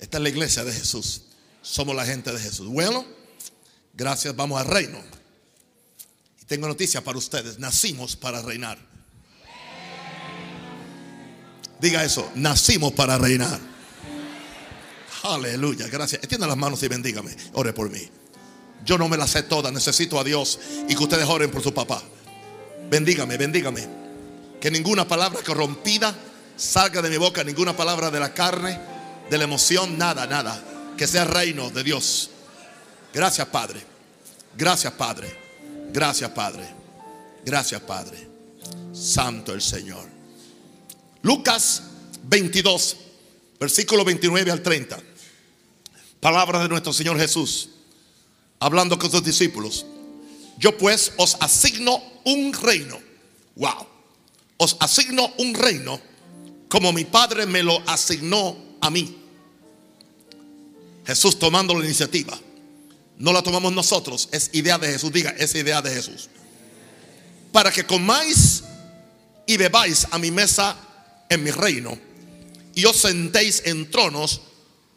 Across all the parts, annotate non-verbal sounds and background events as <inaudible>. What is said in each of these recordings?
Esta es la iglesia de Jesús. Somos la gente de Jesús. Bueno, gracias. Vamos al reino. Y tengo noticias para ustedes. Nacimos para reinar. Diga eso. Nacimos para reinar. Aleluya. Gracias. Extienda las manos y bendígame. Ore por mí. Yo no me las sé todas. Necesito a Dios y que ustedes oren por su papá. Bendígame, bendígame. Que ninguna palabra corrompida salga de mi boca, ninguna palabra de la carne, de la emoción, nada, nada. Que sea reino de Dios. Gracias, Padre. Gracias, Padre. Gracias, Padre. Gracias, Padre. Santo el Señor. Lucas 22, versículo 29 al 30. Palabra de nuestro Señor Jesús, hablando con sus discípulos. Yo pues os asigno un reino. Wow. Os asigno un reino como mi Padre me lo asignó a mí. Jesús tomando la iniciativa. No la tomamos nosotros, es idea de Jesús. Diga, es idea de Jesús. Para que comáis y bebáis a mi mesa en mi reino y os sentéis en tronos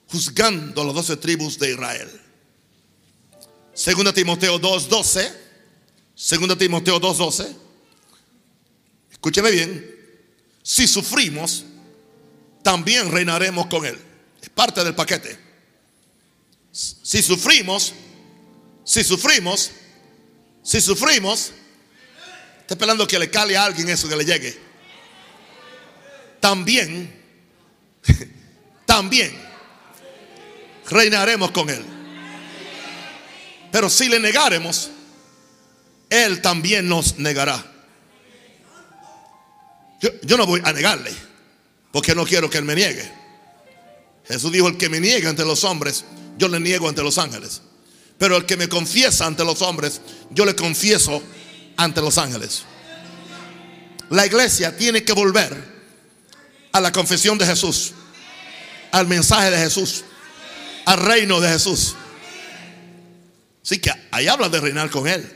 juzgando las doce tribus de Israel. Segunda Timoteo 2.12. Segunda Timoteo 2.12. Escúcheme bien. Si sufrimos, también reinaremos con Él. Es parte del paquete. Si sufrimos, si sufrimos, si sufrimos, está esperando que le cale a alguien eso que le llegue. También, <laughs> también reinaremos con Él. Pero si le negaremos, Él también nos negará. Yo, yo, no voy a negarle, porque no quiero que Él me niegue. Jesús dijo, el que me niega ante los hombres, yo le niego ante los ángeles. Pero el que me confiesa ante los hombres, yo le confieso ante los ángeles. La iglesia tiene que volver a la confesión de Jesús, al mensaje de Jesús, al reino de Jesús. Así que ahí habla de reinar con Él,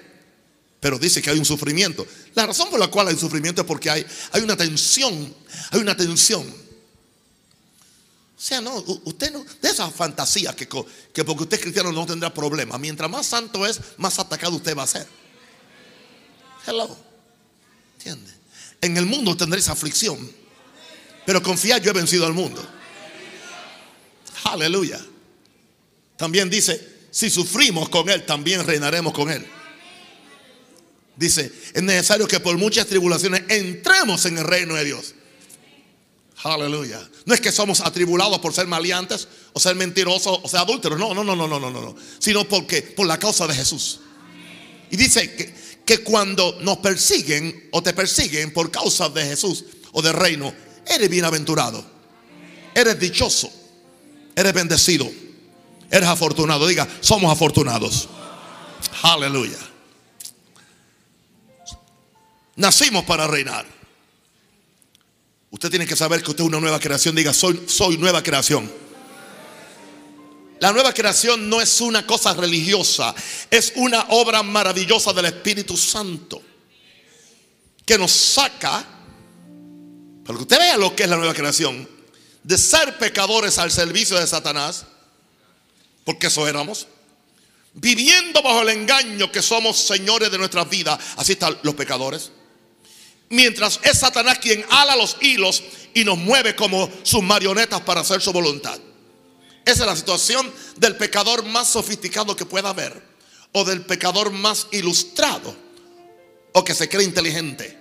pero dice que hay un sufrimiento. La razón por la cual hay sufrimiento es porque hay, hay una tensión, hay una tensión. O sea, no, usted no, de esa fantasía que, que porque usted es cristiano no tendrá problema. Mientras más santo es, más atacado usted va a ser. Hello. ¿Entiende? En el mundo tendréis aflicción. Pero confía, yo he vencido al mundo. Aleluya. También dice, si sufrimos con Él, también reinaremos con Él. Dice, es necesario que por muchas tribulaciones entremos en el reino de Dios. Aleluya. No es que somos atribulados por ser maleantes o ser mentirosos o ser adúlteros. No, no, no, no, no, no, no. Sino porque por la causa de Jesús. Y dice que, que cuando nos persiguen o te persiguen por causa de Jesús o del reino, eres bienaventurado. Eres dichoso. Eres bendecido. Eres afortunado. Diga, somos afortunados. Aleluya. Nacimos para reinar. Usted tiene que saber que usted es una nueva creación. Diga, soy, soy nueva creación. La nueva creación no es una cosa religiosa, es una obra maravillosa del Espíritu Santo que nos saca, para que usted vea lo que es la nueva creación, de ser pecadores al servicio de Satanás, porque eso éramos, viviendo bajo el engaño que somos señores de nuestras vidas, así están los pecadores. Mientras es Satanás quien ala los hilos y nos mueve como sus marionetas para hacer su voluntad. Esa es la situación del pecador más sofisticado que pueda haber. O del pecador más ilustrado. O que se cree inteligente.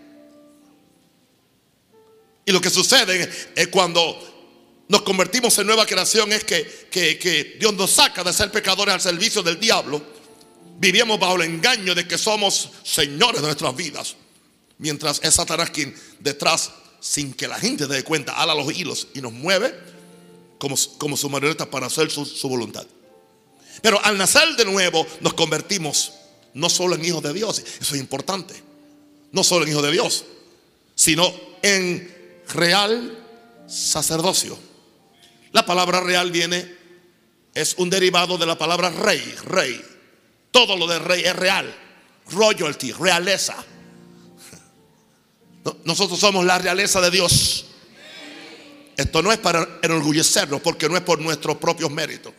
Y lo que sucede es cuando nos convertimos en nueva creación es que, que, que Dios nos saca de ser pecadores al servicio del diablo. Vivíamos bajo el engaño de que somos señores de nuestras vidas. Mientras es Satanás quien detrás, sin que la gente dé cuenta, ala los hilos y nos mueve como, como su marioneta para hacer su, su voluntad. Pero al nacer de nuevo nos convertimos no solo en hijos de Dios, eso es importante, no solo en hijos de Dios, sino en real sacerdocio. La palabra real viene, es un derivado de la palabra rey, rey. Todo lo de rey es real, royalty, realeza. Nosotros somos la realeza de Dios. esto no es para enorgullecernos porque no es por nuestros propios méritos,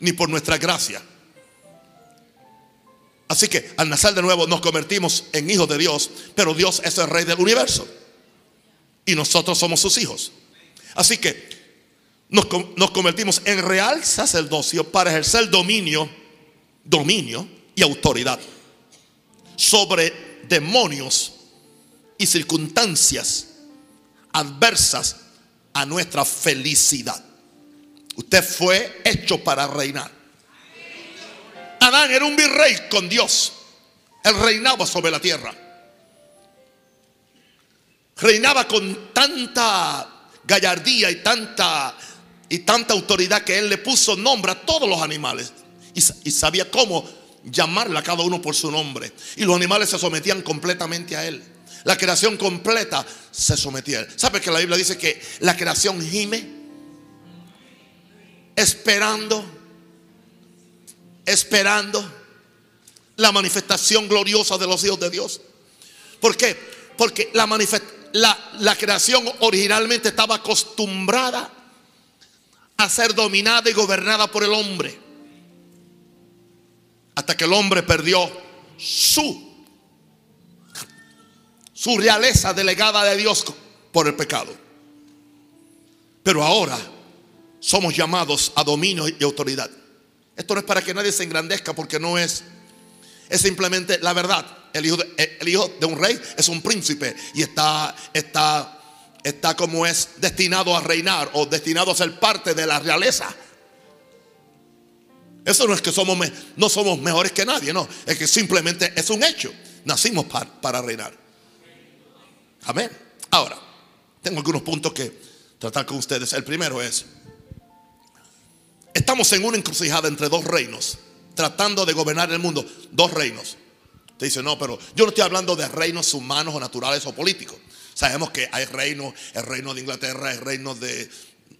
ni por nuestra gracia. Así que al nacer de nuevo nos convertimos en hijos de Dios, pero Dios es el rey del universo y nosotros somos sus hijos. Así que nos, nos convertimos en real sacerdocio para ejercer dominio, dominio y autoridad sobre demonios y circunstancias adversas a nuestra felicidad. Usted fue hecho para reinar. Adán era un virrey con Dios. Él reinaba sobre la tierra. Reinaba con tanta gallardía y tanta y tanta autoridad que él le puso nombre a todos los animales y, y sabía cómo llamarle a cada uno por su nombre. Y los animales se sometían completamente a él. La creación completa se sometía a él. ¿Sabe que la Biblia dice que la creación gime? Esperando, esperando la manifestación gloriosa de los hijos de Dios. ¿Por qué? Porque la, la, la creación originalmente estaba acostumbrada a ser dominada y gobernada por el hombre. Hasta que el hombre perdió su su realeza delegada de Dios por el pecado. Pero ahora somos llamados a dominio y autoridad. Esto no es para que nadie se engrandezca porque no es. Es simplemente la verdad. El hijo de, el hijo de un rey es un príncipe y está, está, está como es destinado a reinar o destinado a ser parte de la realeza. Eso no es que somos, no somos mejores que nadie, no. Es que simplemente es un hecho. Nacimos para, para reinar. Amén. Ahora, tengo algunos puntos que tratar con ustedes. El primero es, estamos en una encrucijada entre dos reinos, tratando de gobernar el mundo. Dos reinos. Usted dice, no, pero yo no estoy hablando de reinos humanos o naturales o políticos. Sabemos que hay reinos, el reino de Inglaterra, el reino de,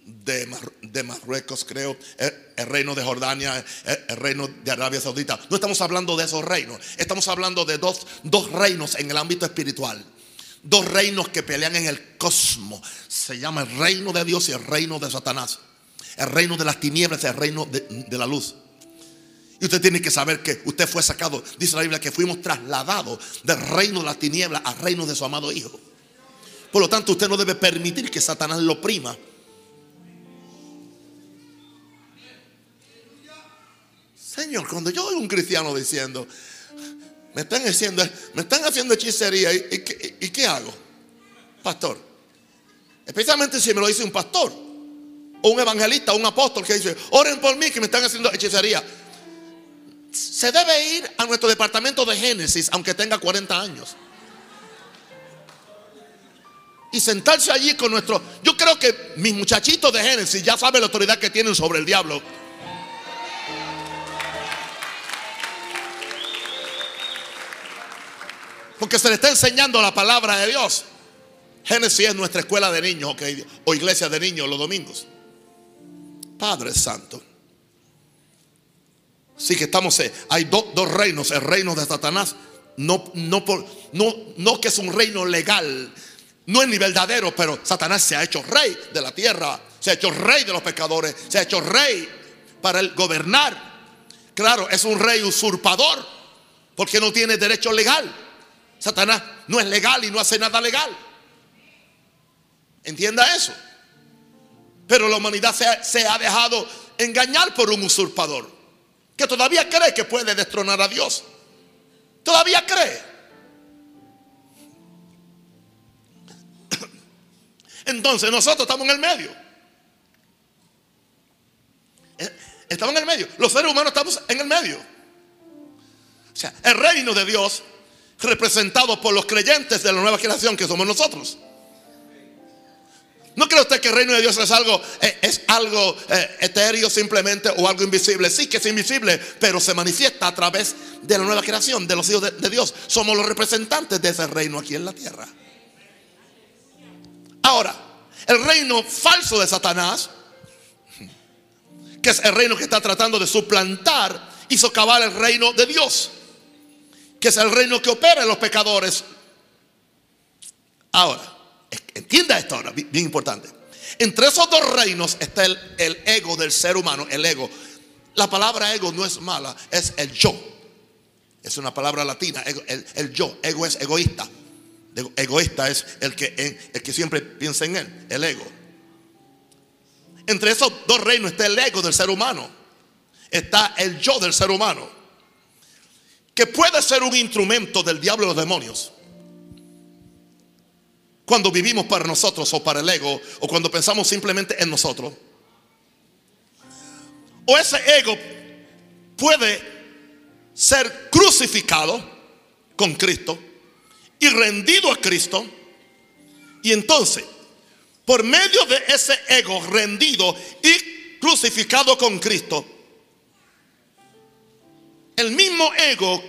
de, Marruecos, creo, el, reino de Jordania, el, reino de Arabia Saudita. No estamos hablando de esos reinos, estamos hablando de dos, dos reinos en el ámbito espiritual dos reinos que pelean en el cosmos. Se llama el reino de Dios y el reino de Satanás. El reino de las tinieblas y el reino de, la luz. Y usted tiene que saber que usted fue sacado, dice la Biblia, que fuimos trasladados del reino de las tinieblas al reino de su amado Hijo. Por lo tanto, usted no debe permitir que Satanás lo prima. Señor, cuando yo oigo un cristiano diciendo, me están haciendo, me están haciendo hechicería. ¿Y, qué hago? Pastor. Especialmente si me lo dice un pastor. O un evangelista, un apóstol que dice, oren por mí que me están haciendo hechicería. Se debe ir a nuestro departamento de Génesis, aunque tenga 40 años. Y sentarse allí con nuestro... Yo creo que mis muchachitos de Génesis ya saben la autoridad que tienen sobre el diablo. Porque se le está enseñando la palabra de Dios. Génesis es nuestra escuela de niños o iglesia de niños los domingos. Padre Santo. Sí que estamos, eh, hay dos reinos, el reino de Satanás, no, no, por, no, no que es un reino legal, no es ni verdadero, pero Satanás se ha hecho rey de la tierra, se ha hecho rey de los pecadores, se ha hecho rey para el gobernar. Claro, es un rey usurpador, porque no tiene derecho legal. Satanás no es legal y no hace nada legal. Entienda eso. Pero la humanidad se ha, dejado engañar por un usurpador que todavía cree que puede destronar a Dios. Todavía cree. <coughs> Entonces nosotros estamos en el medio. Eh, estamos en el medio. Los seres humanos estamos en el medio. O sea, el reino de Dios representado por los creyentes de la nueva generación que somos nosotros. ¿No cree usted que el reino de Dios es algo, eh, es algo eh, etéreo simplemente o algo invisible? Sí que es invisible, pero se manifiesta a través de la nueva creación, de los hijos de, de Dios. Somos los representantes de ese reino aquí en la tierra. Ahora, el reino falso de Satanás, que es el reino que está tratando de suplantar y socavar el reino de Dios que es el reino que opera en los pecadores. Ahora, entienda esto ahora, bien importante. Entre esos dos reinos está el, ego del ser humano, el ego. La palabra ego no es mala, es el yo. Es una palabra latina, el, el yo. Ego es egoísta. Ego- Egoísta es el que, el que siempre piensa en él, el ego. Entre esos dos reinos está el ego del ser humano. Está el yo del ser humano. Que puede ser un instrumento del diablo y los demonios. Cuando vivimos para nosotros o para el ego, o cuando pensamos simplemente en nosotros. O ese ego puede ser crucificado con Cristo y rendido a Cristo. Y entonces, por medio de ese ego rendido y crucificado con Cristo, el mismo ego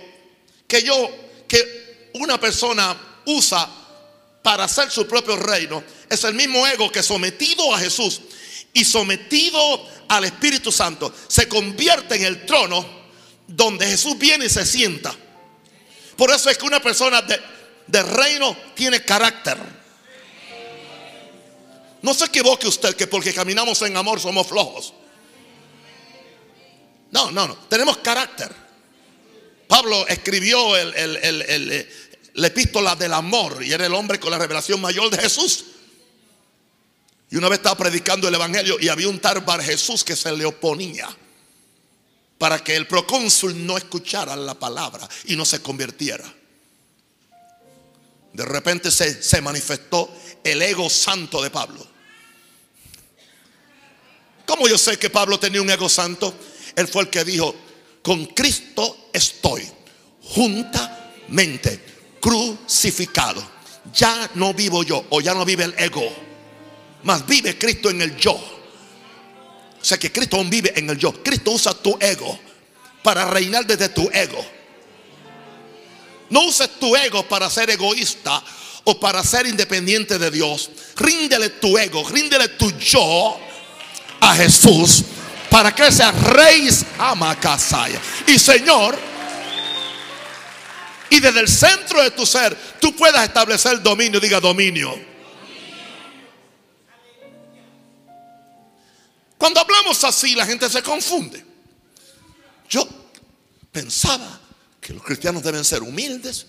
que yo, que una persona usa para hacer su propio reino, es el mismo ego que sometido a Jesús y sometido al Espíritu Santo, se convierte en el trono donde Jesús viene y se sienta. Por eso es que una persona de, de reino tiene carácter. No se equivoque usted que porque caminamos en amor somos flojos. No, no, no. Tenemos carácter. Pablo escribió el- el- el- eh, la epístola del amor y era el hombre con la revelación mayor de Jesús. Y una vez estaba predicando el evangelio y había un tal Jesús que se le oponía para que el procónsul no escuchara la palabra y no se convirtiera. De repente se, se manifestó el ego santo de Pablo. ¿Cómo yo sé que Pablo tenía un ego santo? Él fue el que dijo, con Cristo estoy juntamente crucificado. Ya no vivo yo o ya no vive el ego, mas vive Cristo en el yo. O sea que Cristo vive en el yo. Cristo usa tu ego para reinar desde tu ego. No uses tu ego para ser egoísta o para ser independiente de Dios. Ríndele tu ego, ríndele tu yo a Jesús para que sea rey Amakasaya. Y Señor, y desde el centro de tu ser tú puedas establecer dominio, diga dominio. Cuando hablamos así, la gente se confunde. Yo pensaba que los cristianos deben ser humildes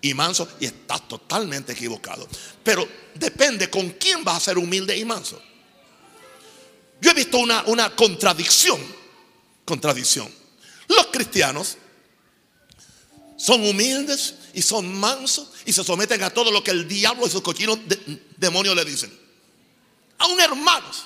y mansos y está totalmente equivocado. Pero depende con quién vas a ser humilde y manso. Yo he visto una, una contradicción. Contradicción. Los cristianos son humildes y son mansos y se someten a todo lo que el diablo y sus cochinos de- demonios le dicen. Aún hermanos.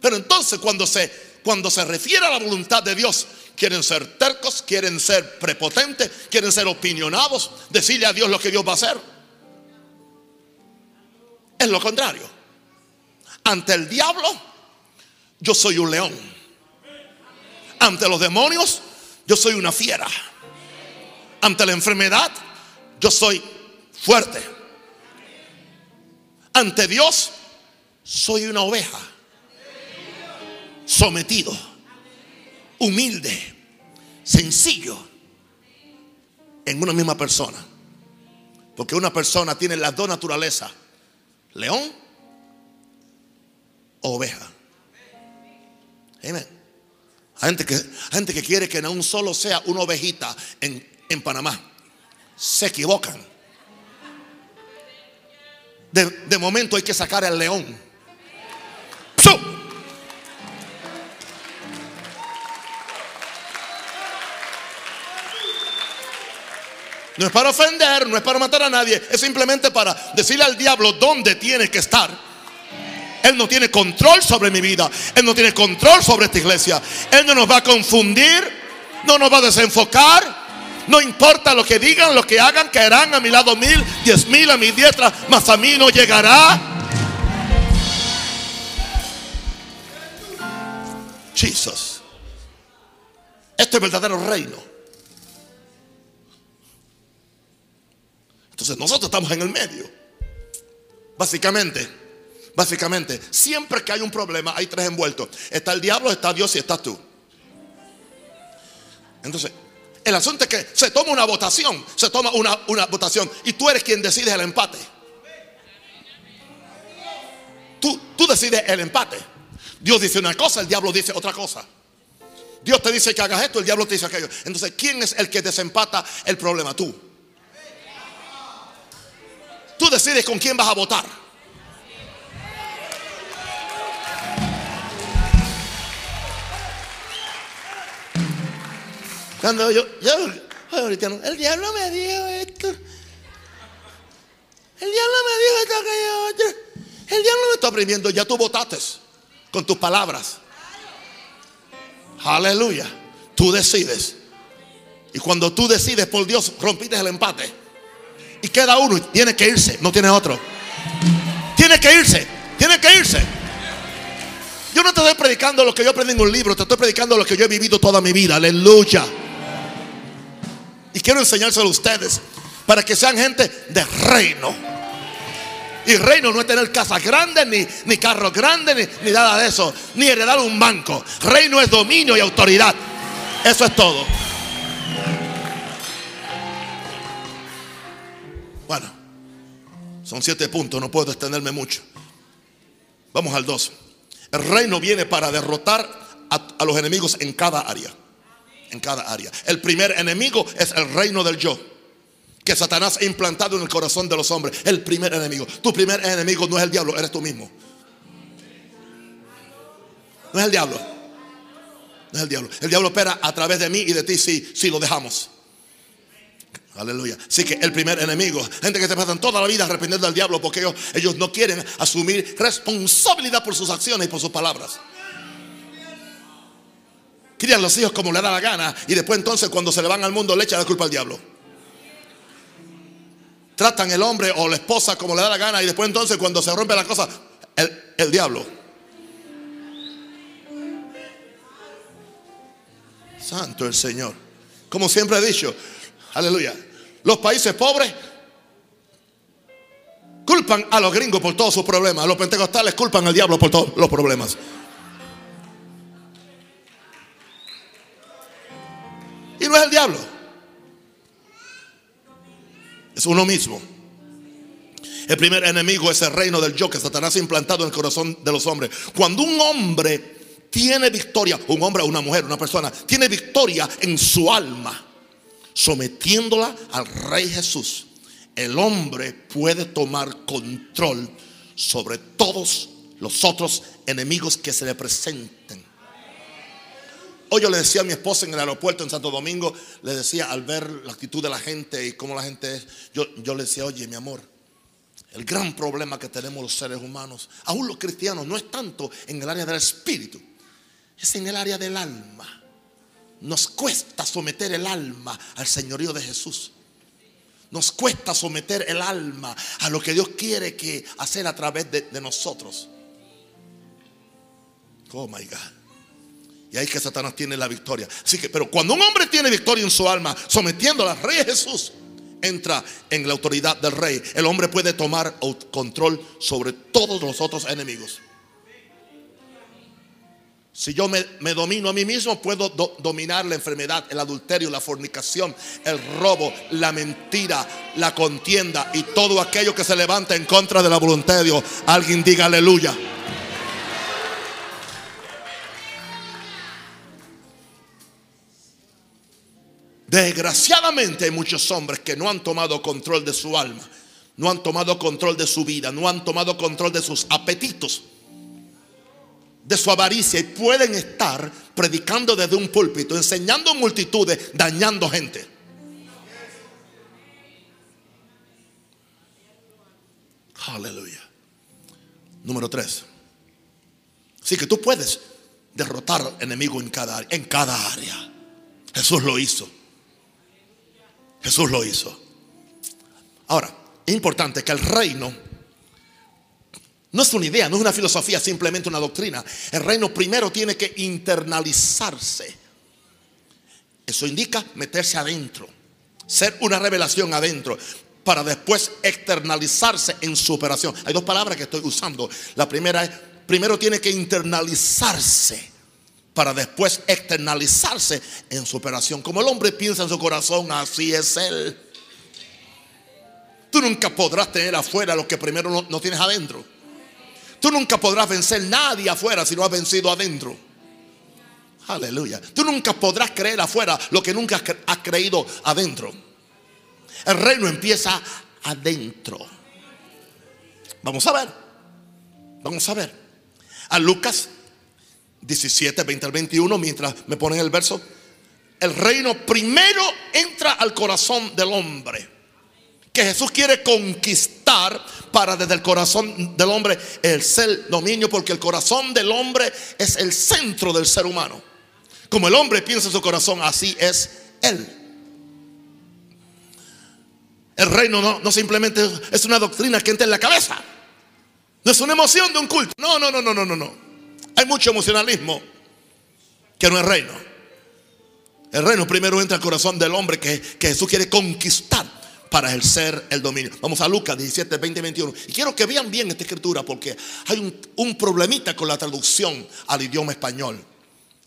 Pero entonces cuando se, cuando se refiere a la voluntad de Dios, quieren ser tercos, quieren ser prepotentes, quieren ser opinionados, decirle a Dios lo que Dios va a hacer. Es lo contrario. Ante el diablo, yo soy un león. Ante los demonios, yo soy una fiera. Ante la enfermedad, yo soy fuerte. Ante Dios, soy una oveja. Sometido. Humilde. Sencillo. En una misma persona. Porque una persona tiene las dos naturalezas. León oveja. Amén. Hay gente que, gente que quiere que no solo sea una ovejita en, en Panamá. Se equivocan. De, de momento hay que sacar al león. No es para ofender, no es para matar a nadie, es simplemente para decirle al diablo dónde tiene que estar. Él no tiene control sobre mi vida. Él no tiene control sobre esta iglesia. Él no nos va a confundir. No nos va a desenfocar. No importa lo que digan, lo que hagan, caerán a mi lado mil, diez mil a mi diestra, mas a mí no llegará. Jesus. Este es el verdadero reino. Entonces nosotros estamos en el medio. Básicamente, básicamente, siempre que hay un problema hay tres envueltos. Está el diablo, está Dios y estás tú. Entonces, el asunto es que se toma una votación, se toma una, votación y tú eres quien decide el empate. tú, tú decides el empate. Dios dice una cosa, el diablo dice otra cosa. Dios te dice que hagas esto, el diablo te dice aquello. Entonces, ¿quién es el que desempata el problema? Tú. Tú decides con quién vas a votar. Cuando yo, yo, el diablo me dijo esto. El diablo me dijo esto, aquello otro. El diablo me está oprimiendo. Ya tú votaste con tus palabras. Aleluya. Tú decides. Y cuando tú decides por Dios, rompiste el empate. Y queda uno y tiene que irse, no tiene otro. Tiene que irse, tiene que irse. Yo no te estoy predicando lo que yo aprendí en un libro, te estoy predicando lo que yo he vivido toda mi vida. Aleluya. Y quiero enseñárselo a ustedes para que sean gente de reino. Y reino no es tener casas grandes, ni, ni carros grandes, ni, ni nada de eso, ni heredar un banco. Reino es dominio y autoridad. Eso es todo. Bueno, son siete puntos, no puedo extenderme mucho. Vamos al dos. El reino viene para derrotar a, a los enemigos en cada área. En cada área. El primer enemigo es el reino del yo que Satanás ha implantado en el corazón de los hombres. El primer enemigo. Tu primer enemigo no es el diablo, eres tú mismo. No es el diablo. No es el diablo. El diablo opera a través de mí y de ti si, si lo dejamos. Aleluya. Así que el primer enemigo, gente que te pasan toda la vida arrepintiendo al diablo porque ellos, ellos no quieren asumir responsabilidad por sus acciones y por sus palabras. Crían los hijos como le da la gana y después entonces cuando se le van al mundo le echan la culpa al diablo. Tratan el hombre o la esposa como le da la gana y después entonces cuando se rompe la cosa, el, el diablo. Santo el Señor. Como siempre he dicho, aleluya. Los países pobres culpan a los gringos por todos sus problemas. Los pentecostales culpan al diablo por todos los problemas. Y no es el diablo. Es uno mismo. El primer enemigo es el reino del yo que Satanás ha implantado en el corazón de los hombres. Cuando un hombre tiene victoria, un hombre una mujer, una persona, tiene victoria en su alma, sometiéndola al Rey Jesús, el hombre puede tomar control sobre todos los otros enemigos que se le presenten. Hoy yo le decía a mi esposa en el aeropuerto en Santo Domingo, le decía al ver la actitud de la gente y cómo la gente es, yo, yo le decía, oye mi amor, el gran problema que tenemos los seres humanos, aún los cristianos, no es tanto en el área del espíritu, es en el área del alma. Nos cuesta someter el alma al señorío de Jesús. Nos cuesta someter el alma a lo que Dios quiere que hacer a través de, de nosotros. Oh my God. Y ahí que Satanás tiene la victoria. Así que, pero cuando un hombre tiene victoria en su alma, sometiendo al rey Jesús, entra en la autoridad del rey. El hombre puede tomar control sobre todos los otros enemigos. Si yo me, domino a mí mismo, puedo do, dominar la enfermedad, el adulterio, la fornicación, el robo, la mentira, la contienda y todo aquello que se levanta en contra de la voluntad de Dios. Alguien diga aleluya. Desgraciadamente hay muchos hombres que no han tomado control de su alma, no han tomado control de su vida, no han tomado control de sus apetitos, de su avaricia y pueden estar predicando desde un púlpito, enseñando multitudes, dañando gente. Aleluya. Número tres. Así que tú puedes derrotar enemigo en cada, en cada área. Jesús lo hizo. Jesús lo hizo. Ahora, es importante que el reino no es una idea, no es una filosofía, simplemente una doctrina. El reino primero tiene que internalizarse. Eso indica meterse adentro, ser una revelación adentro, para después externalizarse en su operación. Hay dos palabras que estoy usando. La primera es, primero tiene que internalizarse para después externalizarse en su operación. Como el hombre piensa en su corazón, así es él. Tú nunca podrás tener afuera lo que primero no, tienes adentro. Tú nunca podrás vencer nadie afuera si no has vencido adentro. Aleluya. Tú nunca podrás creer afuera lo que nunca has creído adentro. El reino empieza adentro. Vamos a ver. Vamos a ver. A Lucas 17, 20 al 21, mientras me ponen el verso. El reino primero entra al corazón del hombre. Que Jesús quiere conquistar para desde el corazón del hombre el ser dominio, porque el corazón del hombre es el centro del ser humano. Como el hombre piensa en su corazón, así es él. El reino no, no simplemente es una doctrina que entra en la cabeza. No es una emoción de un culto. No, no, no, no, no, no, no. Hay mucho emocionalismo que no es reino. El reino primero entra al corazón del hombre que, Jesús quiere conquistar para ejercer el dominio. Vamos a Lucas 17, 20, 21. Y quiero que vean bien esta escritura porque hay un, un problemita con la traducción al idioma español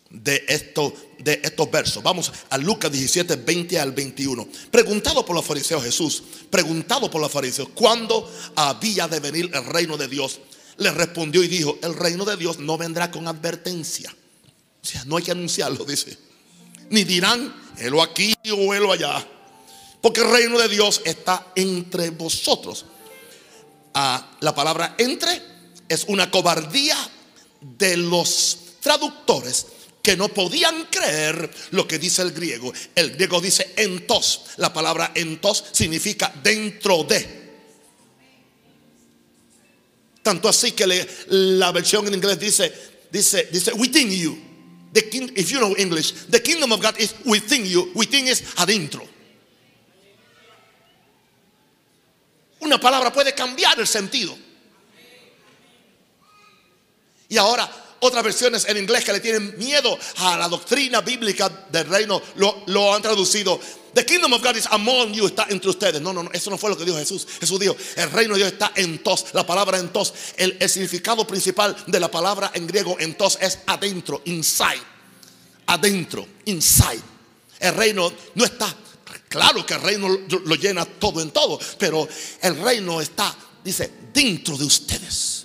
de, esto, de estos versos. Vamos a Lucas 17, 20 al 21. Preguntado por los fariseos Jesús, preguntado por los fariseos, ¿cuándo había de venir el reino de Dios? Le respondió y dijo, el reino de Dios no vendrá con advertencia. O sea, no hay que anunciarlo, dice. Ni dirán, helo aquí o helo allá. Porque el reino de Dios está entre vosotros. Ah, la palabra entre es una cobardía de los traductores que no podían creer lo que dice el griego. El griego dice entos. La palabra entos significa dentro de. Tanto así que la versión en inglés dice, dice, dice within you. The if you know English, the kingdom of God is within you. Within es adentro. Una palabra puede cambiar el sentido. Y ahora otras versiones en inglés que le tienen miedo a la doctrina bíblica del reino lo, lo, han traducido. The kingdom of God is among you, está entre ustedes. No, no, no, eso no fue lo que dijo Jesús. Jesús dijo, el reino de Dios está en tos. La palabra en tos, el, el significado principal de la palabra en griego en tos es adentro, inside. Adentro, inside. El reino no está, claro que el reino lo llena todo en todo, pero el reino está, dice, dentro de ustedes.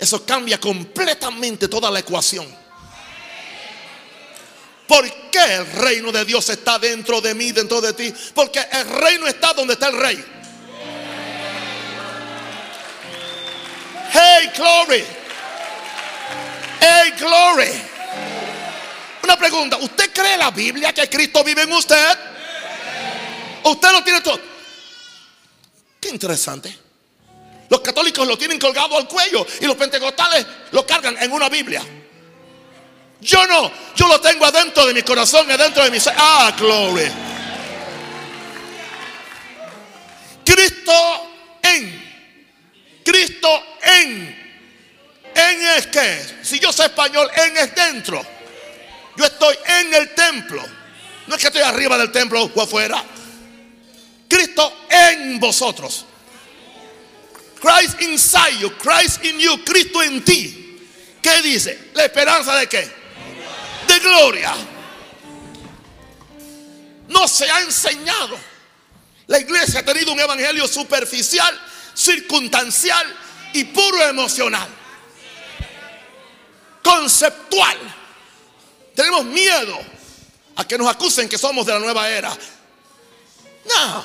Eso cambia completamente toda la ecuación. ¿Por qué el reino de Dios está dentro de mí, dentro de ti? Porque el reino está donde está el rey. Hey, glory. Hey, glory. Una pregunta, ¿usted cree la Biblia que Cristo vive en usted? Usted lo tiene todo. Qué interesante. Los católicos lo tienen colgado al cuello y los pentecostales lo cargan en una Biblia. Yo no, yo lo tengo adentro de mi corazón, adentro de mi ser. Ah, gloria. Cristo en. Cristo en. En es que, si yo soy español, en es dentro. Yo estoy en el templo. No es que estoy arriba del templo o afuera. Cristo en vosotros. Christ inside you, Christ in you, Cristo en ti. ¿Qué dice? ¿La esperanza de qué? De gloria. No se ha enseñado. La iglesia ha tenido un evangelio superficial, circunstancial y puro emocional. Conceptual. Tenemos miedo a que nos acusen que somos de la nueva era. No,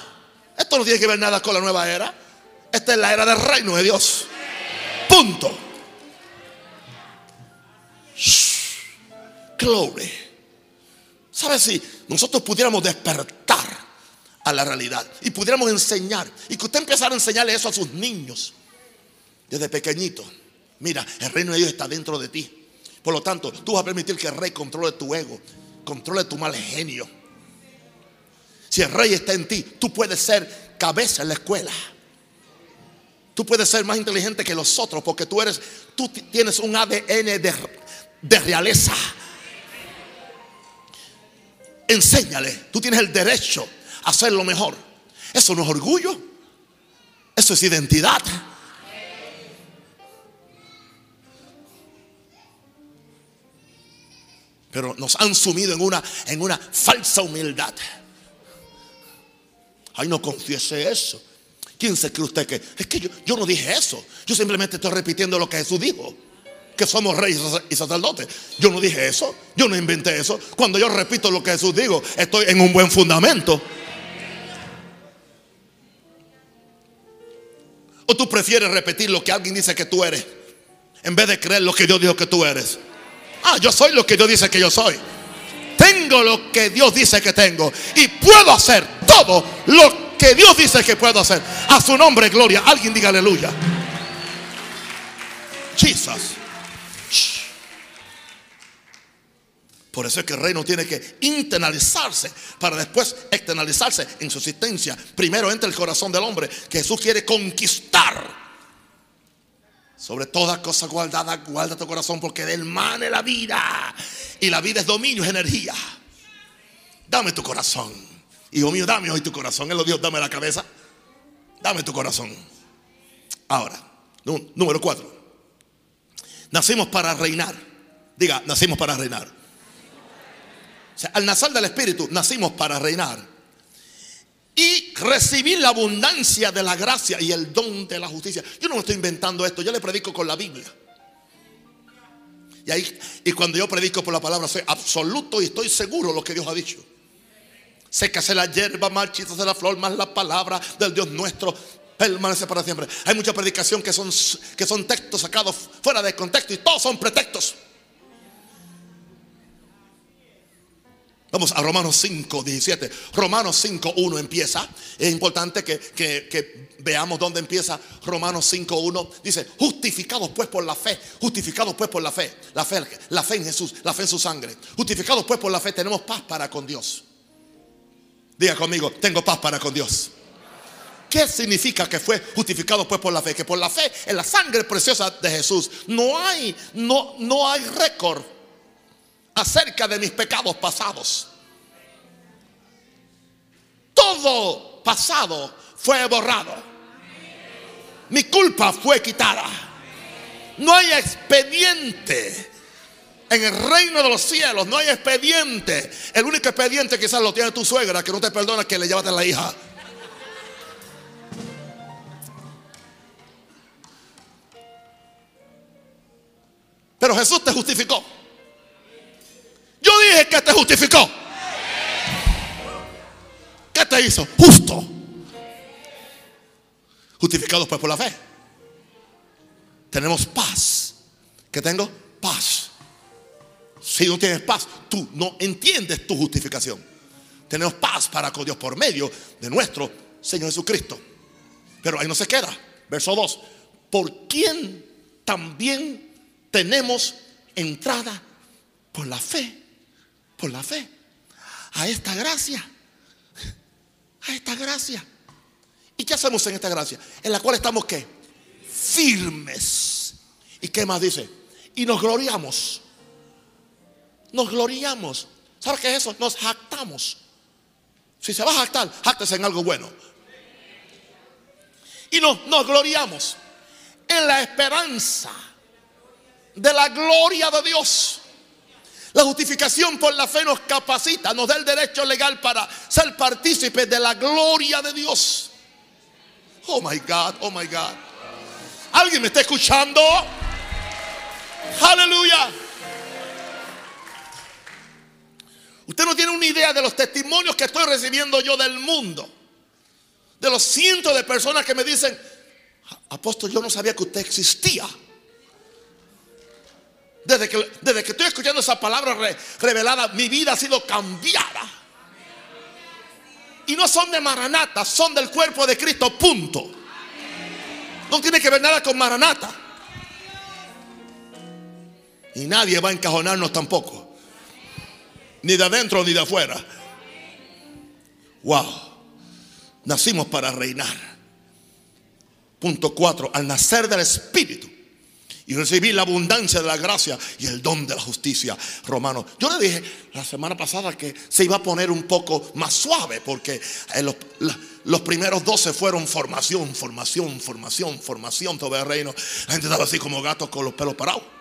esto no tiene que ver nada con la nueva era. Esta es la era del reino de Dios. Punto. Glory. ¿Sabes si nosotros pudiéramos despertar a la realidad y pudiéramos enseñar y que usted empezara a enseñarle eso a sus niños desde pequeñito? Mira, el reino de Dios está dentro de ti. Por lo tanto, tú vas a permitir que el rey controle tu ego, controle tu mal genio. Si el rey está en ti, tú puedes ser cabeza en la escuela. Tú puedes ser más inteligente que los otros porque tú eres, tú tienes un ADN de, de realeza. Enséñale, tú tienes el derecho a hacer lo mejor. Eso no es orgullo, eso es identidad. Pero nos han sumido en una, en una falsa humildad. Ay, no confiese eso. ¿Quién se cree usted que? Es que yo, yo no dije eso. Yo simplemente estoy repitiendo lo que Jesús dijo. Que somos reyes y sacerdotes. Yo no dije eso. Yo no inventé eso. Cuando yo repito lo que Jesús dijo, estoy en un buen fundamento. ¿O tú prefieres repetir lo que alguien dice que tú eres? En vez de creer lo que Dios dijo que tú eres. Ah, yo soy lo que Dios dice que yo soy. Tengo lo que Dios dice que tengo. Y puedo hacer todo lo que Dios dice que puedo hacer. A su nombre, gloria. Alguien diga aleluya. Jesus. Por eso es que el reino tiene que internalizarse para después externalizarse en su existencia. Primero entra el corazón del hombre que Jesús quiere conquistar. Sobre toda cosa guardada, guarda tu corazón porque del man es la vida. Y la vida es dominio, es energía. Dame tu corazón. Hijo mío, dame hoy tu corazón. Él lo Dios, dame la cabeza. Dame tu corazón. Ahora, número cuatro. Nacimos para reinar. Diga, nacimos para reinar. Al nacer del Espíritu, nacimos para reinar y recibir la abundancia de la gracia y el don de la justicia. Yo no me estoy inventando esto, yo le predico con la Biblia. Y, ahí, y cuando yo predico por la palabra, soy absoluto y estoy seguro de lo que Dios ha dicho. Sé que hace la hierba, marchita de la flor, más la palabra del Dios nuestro permanece para siempre. Hay mucha predicación que son, que son textos sacados fuera de contexto y todos son pretextos. Vamos a Romanos 5, 17. Romanos 5, 1 empieza. Es importante que, veamos dónde empieza Romanos 5, 1. Dice, justificados pues por la fe. Justificados pues por la fe. La fe, la fe en Jesús, la fe en su sangre. Justificados pues por la fe tenemos paz para con Dios. Diga conmigo, tengo paz para con Dios. ¿Qué significa que fue justificado pues por la fe? Que por la fe en la sangre preciosa de Jesús no hay, no, no hay récord acerca de mis pecados pasados. Todo pasado fue borrado. Mi culpa fue quitada. No hay expediente. En el reino de los cielos no hay expediente. El único expediente quizás lo tiene tu suegra que no te perdona que le llevaste a la hija. Pero Jesús te justificó. Yo dije que te justificó. ¿Qué te hizo? Justo. Justificados pues por la fe. Tenemos paz. ¿Qué tengo? Paz. Si no tienes paz, tú no entiendes tu justificación. Tenemos paz para con Dios por medio de nuestro Señor Jesucristo. Pero ahí no se queda. Verso 2. Por quien también tenemos entrada por la fe por la fe. A esta gracia. A esta gracia. ¿Y qué hacemos en esta gracia? En la cual estamos qué? Firmes. ¿Y qué más dice? Y nos gloriamos. Nos gloriamos. ¿Sabes qué es eso? Nos jactamos. Si se va a jactar, jactese en algo bueno. Y nos, nos gloriamos en la esperanza de la gloria de Dios. La justificación por la fe nos capacita, nos da el derecho legal para ser partícipes de la gloria de Dios. Oh my God, oh my God. ¿Alguien me está escuchando? Aleluya. Usted no tiene una idea de los testimonios que estoy recibiendo yo del mundo. De los cientos de personas que me dicen, apóstol, yo no sabía que usted existía. Desde que, desde que estoy escuchando esa palabra revelada, mi vida ha sido cambiada. Y no son de Maranata, son del cuerpo de Cristo, punto. No tiene que ver nada con Maranata. Y nadie va a encajonarnos tampoco. Ni de adentro ni de afuera. Wow. Nacimos para reinar. Punto 4. Al nacer del Espíritu y recibí la abundancia de la gracia y el don de la justicia romano. Yo le dije la semana pasada que se iba a poner un poco más suave porque eh, los, primeros 12 fueron formación, formación, formación, formación, todo el reino. La gente estaba así como gatos con los pelos parados.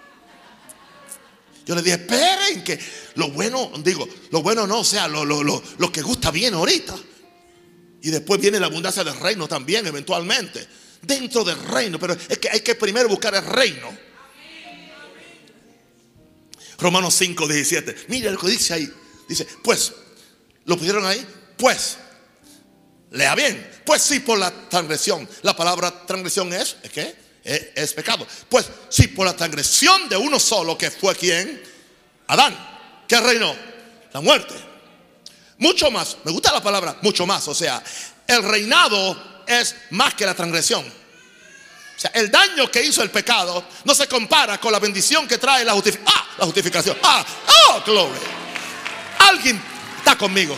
Yo le dije, esperen que lo bueno, digo, lo bueno no, o sea, lo, lo, lo que gusta bien ahorita. Y después viene la abundancia del reino también, eventualmente. Dentro del reino. Pero es que hay que primero buscar el reino. Romanos 5, 17. Mire lo que dice ahí. Dice, pues, ¿lo pusieron ahí? Pues, lea bien. Pues sí, por la transgresión. La palabra transgresión es, ¿es qué? Es, pecado. Pues sí, por la transgresión de uno solo, que fue quien? Adán. ¿Qué reinó? La muerte. Mucho más. Me gusta la palabra mucho más. O sea, el reinado es más que la transgresión. O sea, el daño que hizo el pecado no se compara con la bendición que trae la, justificación. ah, la justificación. Ah, oh, glory. Alguien está conmigo.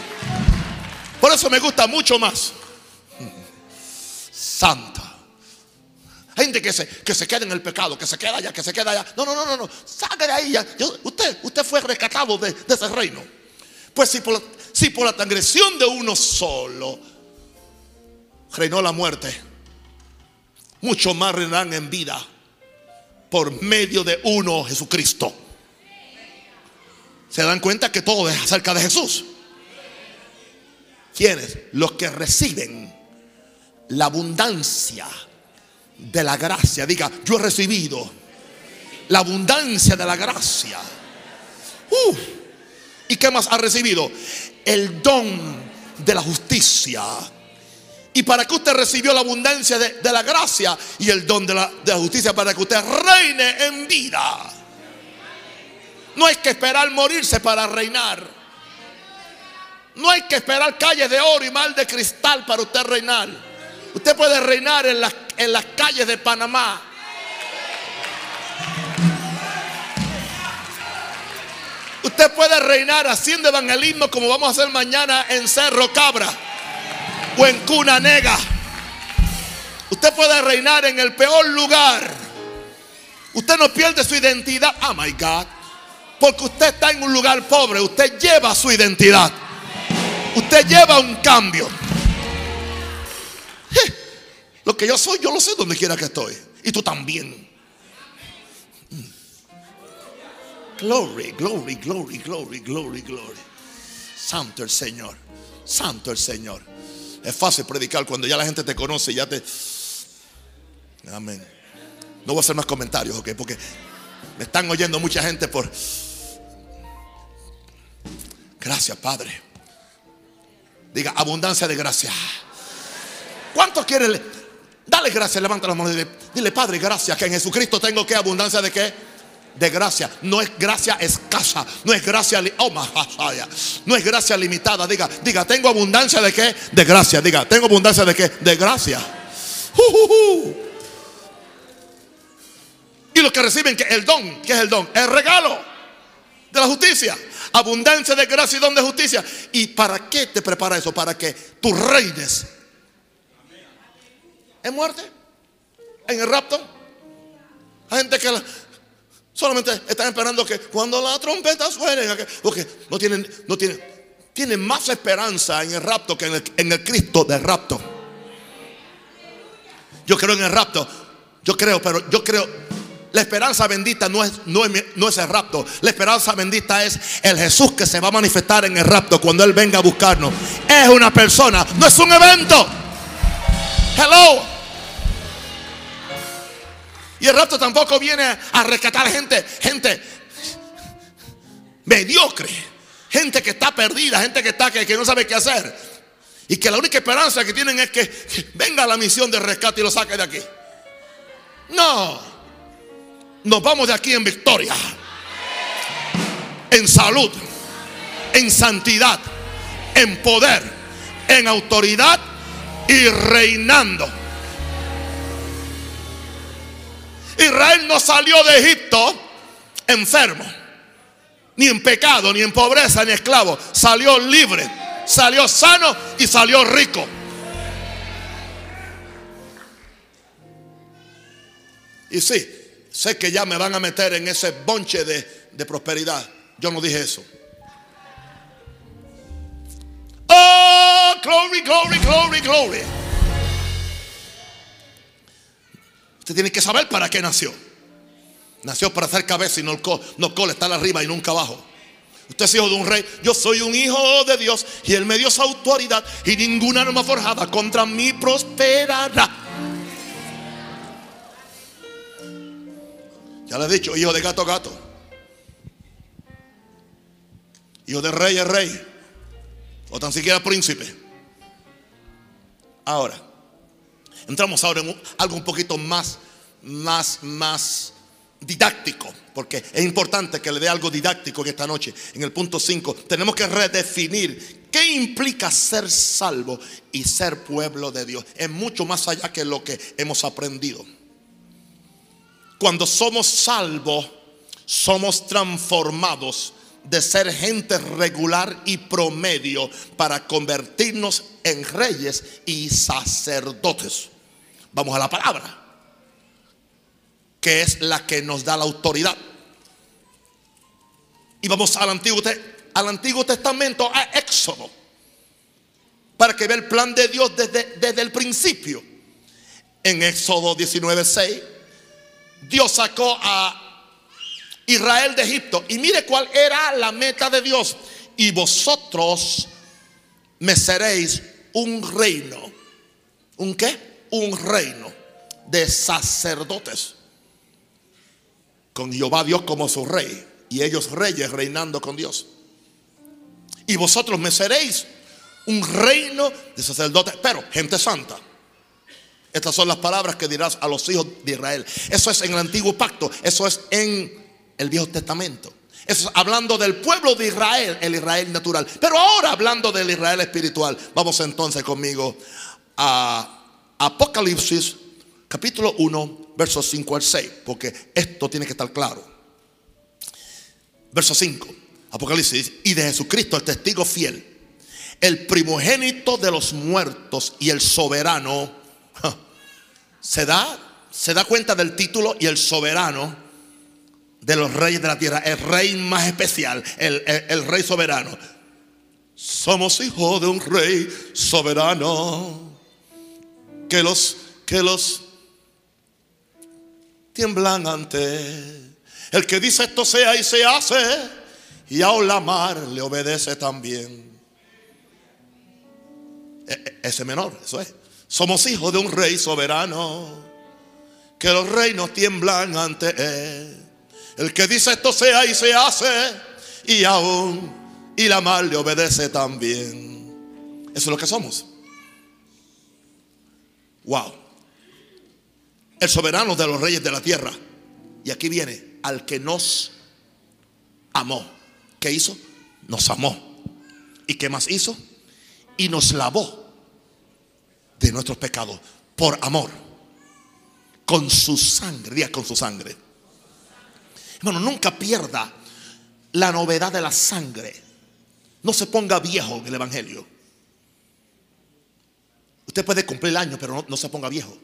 Por eso me gusta mucho más. Santa. Gente que se, que se queda en el pecado, que se queda allá, que se queda allá. No, no, no, no, no. Salga de ahí. Ya. usted, usted fue rescatado de, de ese reino. Pues si por, la, si por la transgresión de uno solo reinó la muerte mucho más reinarán en vida por medio de uno, Jesucristo. ¿Se dan cuenta que todo es acerca de Jesús? ¿Quiénes? Los que reciben la abundancia de la gracia. Diga, yo he recibido la abundancia de la gracia. Uh, ¿Y qué más ha recibido? El don de la justicia ¿Y para que usted recibió la abundancia de, la gracia y el don de la, justicia? Para que usted reine en vida. No hay que esperar morirse para reinar. No hay que esperar calles de oro y mal de cristal para usted reinar. Usted puede reinar en las, en las calles de Panamá. Usted puede reinar haciendo evangelismo como vamos a hacer mañana en Cerro Cabra o en cuna nega. Usted puede reinar en el peor lugar. Usted no pierde su identidad. Oh my God. Porque usted está en un lugar pobre. Usted lleva su identidad. Usted lleva un cambio. Lo que yo soy, yo lo sé donde quiera que estoy. Y tú también. Glory, glory, glory, glory, glory, glory. Santo el Señor. Santo el Señor. Es fácil predicar cuando ya la gente te conoce, ya te... Amén. No voy a hacer más comentarios, ¿ok? Porque me están oyendo mucha gente por... Gracias, Padre. Diga, abundancia de gracia. ¿Cuántos quieren? Dale gracias, levanta las manos y dile, dile, Padre, gracias, que en Jesucristo tengo que abundancia de qué? de gracia. No es gracia escasa. No es gracia. Oh, no es gracia limitada. Diga, diga, tengo abundancia de qué? De gracia. Diga, tengo abundancia de qué? De gracia. Y los que reciben que el don, ¿qué es el don? El regalo de la justicia. Abundancia de gracia y don de justicia. ¿Y para qué te prepara eso? Para que tú reines. ¿En muerte? ¿En el rapto? Hay gente que Solamente están esperando que cuando la trompeta suene, porque no tienen, no tienen, tienen más esperanza en el rapto que en el, en el Cristo del rapto. Yo creo en el rapto, yo creo, pero yo creo, la esperanza bendita no es, no, es, no es, el rapto. La esperanza bendita es el Jesús que se va a manifestar en el rapto cuando Él venga a buscarnos. Es una persona, no es un evento. Hello. Y el rapto tampoco viene a rescatar gente, gente mediocre, gente que está perdida, gente que está que, no sabe qué hacer. Y que la única esperanza que tienen es que, venga la misión de rescate y lo saque de aquí. No, nos vamos de aquí en victoria, en salud, en santidad, en poder, en autoridad y reinando. Israel no salió de Egipto enfermo, ni en pecado, ni en pobreza, ni esclavo. Salió libre, salió sano y salió rico. Y sí, sé que ya me van a meter en ese bonche de, de prosperidad. Yo no dije eso. Oh, glory, glory, glory, glory. Usted tiene que saber para qué nació. Nació para hacer cabeza y no, no cola, estar arriba y nunca abajo. Usted es hijo de un rey. Yo soy un hijo de Dios y Él me dio esa autoridad y ninguna arma forjada contra mí prosperará. Ya le he dicho, hijo de gato, gato. Hijo de rey es rey. O tan siquiera príncipe. Ahora, entramos ahora en algo un poquito más, más, más didáctico, porque es importante que le dé algo didáctico en esta noche. En el punto 5, tenemos que redefinir qué implica ser salvo y ser pueblo de Dios. Es mucho más allá que lo que hemos aprendido. Cuando somos salvos, somos transformados de ser gente regular y promedio para convertirnos en reyes y sacerdotes. Vamos a la palabra que es la que nos da la autoridad. Y vamos al Antiguo, al Antiguo Testamento, a Éxodo, para que vea el plan de Dios desde, desde el principio. En Éxodo 19:6, Dios sacó a Israel de Egipto. Y mire cuál era la meta de Dios. Y vosotros me seréis un reino. ¿Un qué? Un reino de sacerdotes con Jehová Dios como su rey y ellos reyes reinando con Dios. Y vosotros me seréis un reino de sacerdotes, pero gente santa. Estas son las palabras que dirás a los hijos de Israel. Eso es en el antiguo pacto, eso es en el Viejo Testamento. Eso es hablando del pueblo de Israel, el Israel natural. Pero ahora hablando del Israel espiritual, vamos entonces conmigo a Apocalipsis capítulo 1, versos 5 al 6, porque esto tiene que estar claro. Verso 5, Apocalipsis, y de Jesucristo, el testigo fiel, el primogénito de los muertos y el soberano, se da, se da cuenta del título y el soberano de los reyes de la tierra, el rey más especial, el, el rey soberano. Somos hijos de un rey soberano que los que los tiemblan ante el que dice esto sea y se hace, y a la mar le obedece también. E, e, ese menor, eso es. Somos hijos de un rey soberano, que los reinos tiemblan ante él. El que dice esto sea y se hace, y aún, y la mar le obedece también. Eso es lo que somos. Wow el soberano de los reyes de la tierra. Y aquí viene, al que nos amó. ¿Qué hizo? Nos amó. ¿Y qué más hizo? Y nos lavó de nuestros pecados por amor. Con su sangre, con su sangre. Hermano, nunca pierda la novedad de la sangre. No se ponga viejo en el Evangelio. Usted puede cumplir el año, pero no, no se ponga viejo.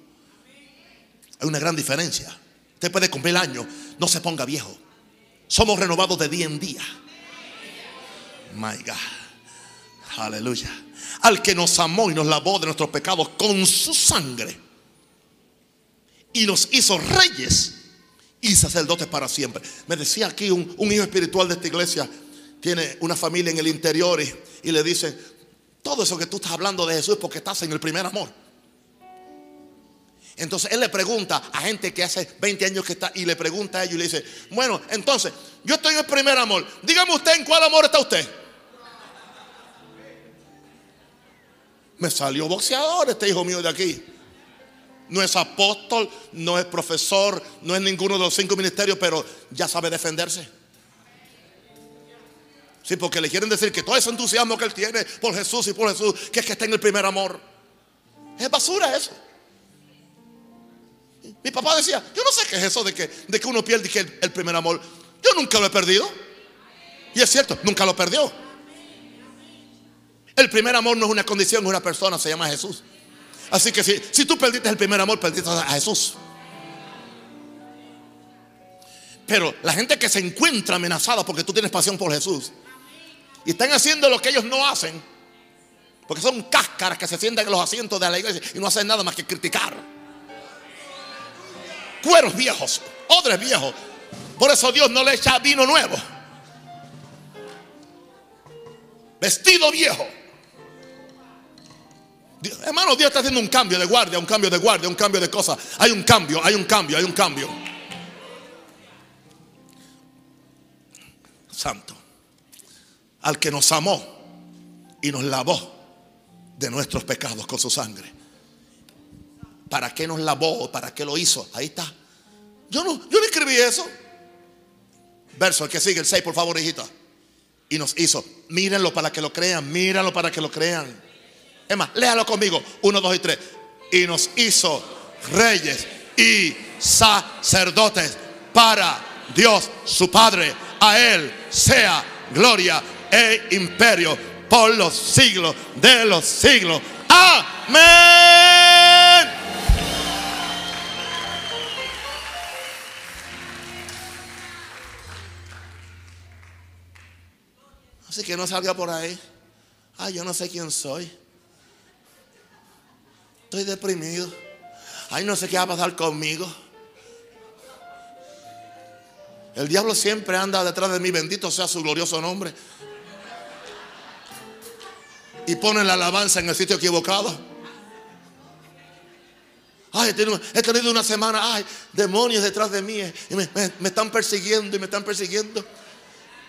Hay una gran diferencia. Usted puede cumplir el año, no se ponga viejo. Somos renovados de día en día. My God. Aleluya. Al que nos amó y nos lavó de nuestros pecados con su sangre. Y nos hizo reyes y sacerdotes para siempre. Me decía aquí un, hijo espiritual de esta iglesia. Tiene una familia en el interior y, y le dice, todo eso que tú estás hablando de Jesús es porque estás en el primer amor. Entonces él le pregunta a gente que hace 20 años que está y le pregunta a ellos y le dice, bueno, entonces yo estoy en el primer amor. Dígame usted en cuál amor está usted. Me salió boxeador este hijo mío de aquí. No es apóstol, no es profesor, no es ninguno de los cinco ministerios, pero ya sabe defenderse. Sí, porque le quieren decir que todo ese entusiasmo que él tiene por Jesús y por Jesús, que es que está en el primer amor. Es basura eso. Mi papá decía, yo no sé qué es eso de que, de que uno pierde el, primer amor. Yo nunca lo he perdido. Y es cierto, nunca lo perdió. El primer amor no es una condición, es una persona, se llama Jesús. Así que si, si tú perdiste el primer amor, perdiste a Jesús. Pero la gente que se encuentra amenazada porque tú tienes pasión por Jesús y están haciendo lo que ellos no hacen, porque son cáscaras que se sientan en los asientos de la iglesia y no hacen nada más que criticar cueros viejos, odres viejos. Por eso Dios no le echa vino nuevo. vestido viejo. hermano, Dios está haciendo un cambio de guardia, un cambio de guardia, un cambio de cosas. Hay un cambio, hay un cambio, hay un cambio. Santo. Al que nos amó y nos lavó de nuestros pecados con su sangre. ¿Para qué nos lavó? ¿Para qué lo hizo? Ahí está. Yo no, yo no escribí eso. Verso, el que sigue, el 6, por favor, hijita. Y nos hizo. Mírenlo para que lo crean. Mírenlo para que lo crean. Es más, léalo conmigo. Uno, dos y tres. Y nos hizo reyes y sacerdotes para Dios su Padre. A Él sea gloria e imperio por los siglos de los siglos. Amén. Así que no salga por ahí. Ay, yo no sé quién soy. Estoy deprimido. Ay, no sé qué va a pasar conmigo. El diablo siempre anda detrás de mí, bendito sea su glorioso nombre. Y pone la alabanza en el sitio equivocado. Ay, he tenido, una semana, ay, demonios detrás de mí. Y me están persiguiendo y me están persiguiendo.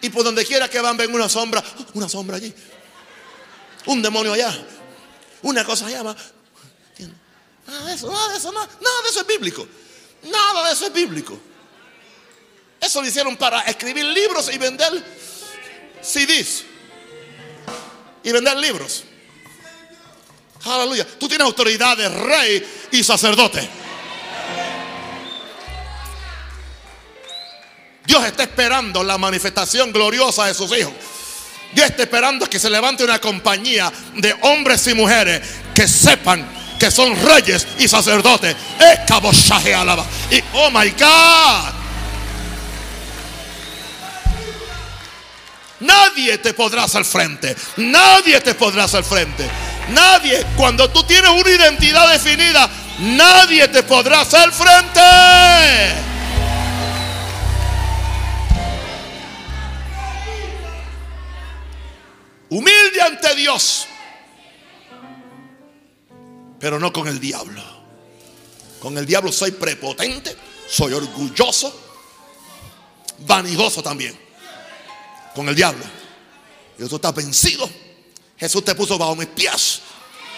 Y por donde quiera que van, ven una sombra. Una sombra allí. Un demonio allá. Una cosa allá. Nada de eso, nada de eso, nada, de eso es bíblico. Nada de eso es bíblico. Eso lo hicieron para escribir libros y vender CDs. Y vender libros. Aleluya. Tú tienes autoridad de rey y sacerdote. Dios está esperando la manifestación gloriosa de sus hijos. Dios está esperando que se levante una compañía de hombres y mujeres que sepan que son reyes y sacerdotes. Y oh my God. Nadie te podrá hacer frente. Nadie te podrá hacer frente. Nadie. Cuando tú tienes una identidad definida, nadie te podrá hacer frente. humilde ante Dios, pero no con el diablo. Con el diablo soy prepotente, soy orgulloso, vanidoso también. Con el diablo. Y tú estás vencido. Jesús te puso bajo mis pies,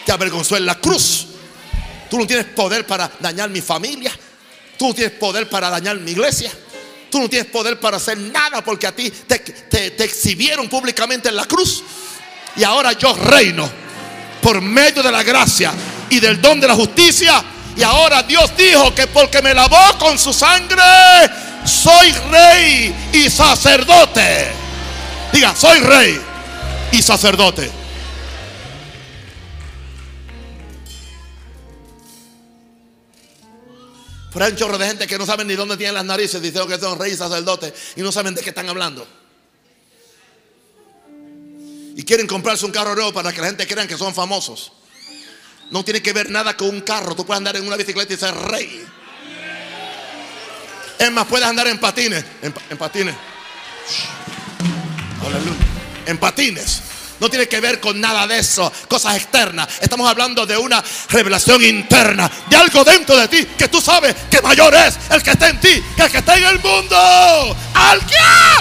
te avergonzó en la cruz. Tú no tienes poder para dañar mi familia. Tú no tienes poder para dañar mi iglesia. Tú no tienes poder para hacer nada porque a ti te, te exhibieron públicamente en la cruz. Y ahora yo reino por medio de la gracia y del don de la justicia. Y ahora Dios dijo que porque me lavó con su sangre, soy rey y sacerdote. Diga, soy rey y sacerdote. Pero hay un chorro de gente que no saben ni dónde tienen las narices, diciendo que son rey y sacerdote y no saben de qué están hablando y quieren comprarse un carro nuevo para que la gente crea que son famosos. No tiene que ver nada con un carro. Tú puedes andar en una bicicleta y ser rey. Es más, puedes andar en patines. En, patines. En patines. No tiene que ver con nada de eso, cosas externas. Estamos hablando de una revelación interna, de algo dentro de ti que tú sabes que mayor es el que está en ti que el que está en el mundo. ¡Al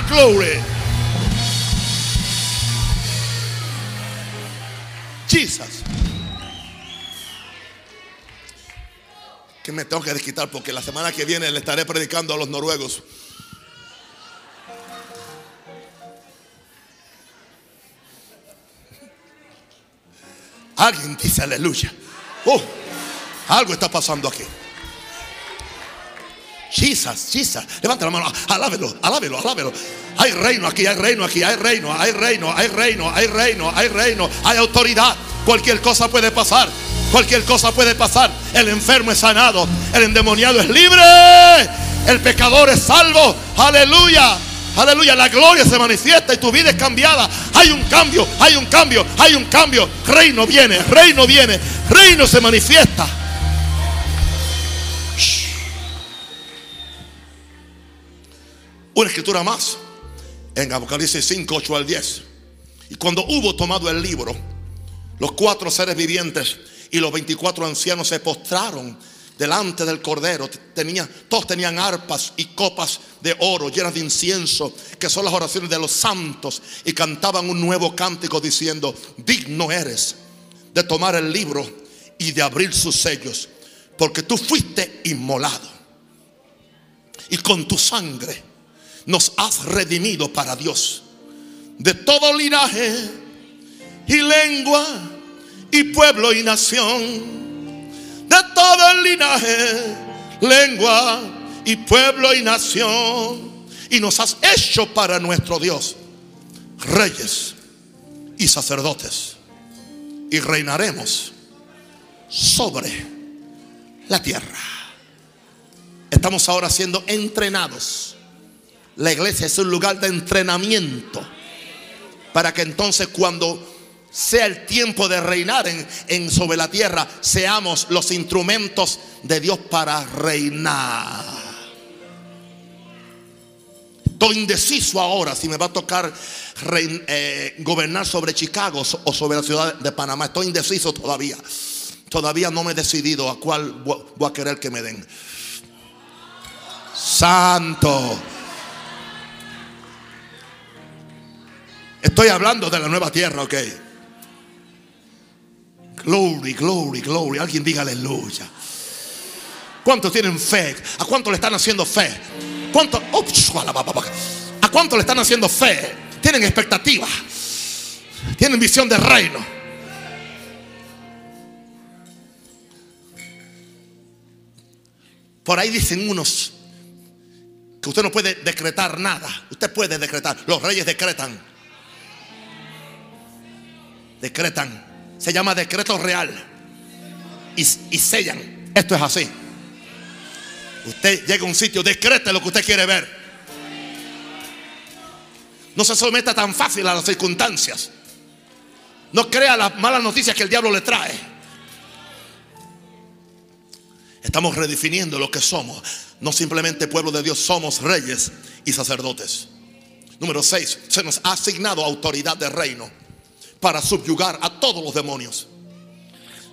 glory! Jesus. Que me tengo que desquitar porque la semana que viene le estaré predicando a los noruegos. Alguien dice aleluya. Oh, algo está pasando aquí. Jesus, Jesus. Levanta la mano, alábelo, alábelo, alábelo. Hay reino aquí, hay reino aquí, hay reino, hay reino, hay reino, hay reino, hay reino, hay autoridad. Cualquier cosa puede pasar. Cualquier cosa puede pasar. El enfermo es sanado. El endemoniado es libre. El pecador es salvo. Aleluya. Aleluya. La gloria se manifiesta y tu vida es cambiada. Hay un cambio, hay un cambio, hay un cambio. Reino viene, reino viene. Reino se manifiesta. Una escritura más. En Apocalipsis 5, 8 al 10. Y cuando hubo tomado el libro, los cuatro seres vivientes y los 24 ancianos se postraron delante del cordero. Tenía, todos tenían arpas y copas de oro llenas de incienso, que son las oraciones de los santos, y cantaban un nuevo cántico diciendo, digno eres de tomar el libro y de abrir sus sellos, porque tú fuiste inmolado. Y con tu sangre nos has redimido para Dios de todo linaje y lengua y pueblo y nación todo el linaje, lengua y pueblo y nación. Y nos has hecho para nuestro Dios reyes y sacerdotes. Y reinaremos sobre la tierra. Estamos ahora siendo entrenados. La iglesia es un lugar de entrenamiento. Para que entonces cuando sea el tiempo de reinar en, sobre la tierra, seamos los instrumentos de Dios para reinar. Estoy indeciso ahora si me va a tocar eh, gobernar sobre Chicago o sobre la ciudad de Panamá. Estoy indeciso todavía. Todavía no me he decidido a cuál voy a querer que me den. Santo. Estoy hablando de la nueva tierra, ok. Glory, glory, glory. Alguien diga aleluya. ¿Cuántos tienen fe? ¿A cuántos le están haciendo fe? ¿Cuántos? ¿A cuántos le están haciendo fe? Tienen expectativa. Tienen visión de reino. Por ahí dicen unos que usted no puede decretar nada. Usted puede decretar. Los reyes decretan. Decretan se llama decreto real. Y, sellan. Esto es así. Usted llega a un sitio, decrete lo que usted quiere ver. No se someta tan fácil a las circunstancias. No crea las malas noticias que el diablo le trae. Estamos redefiniendo lo que somos. No simplemente pueblo de Dios, somos reyes y sacerdotes. Número 6. Se nos ha asignado autoridad de reino para subyugar a todos los demonios.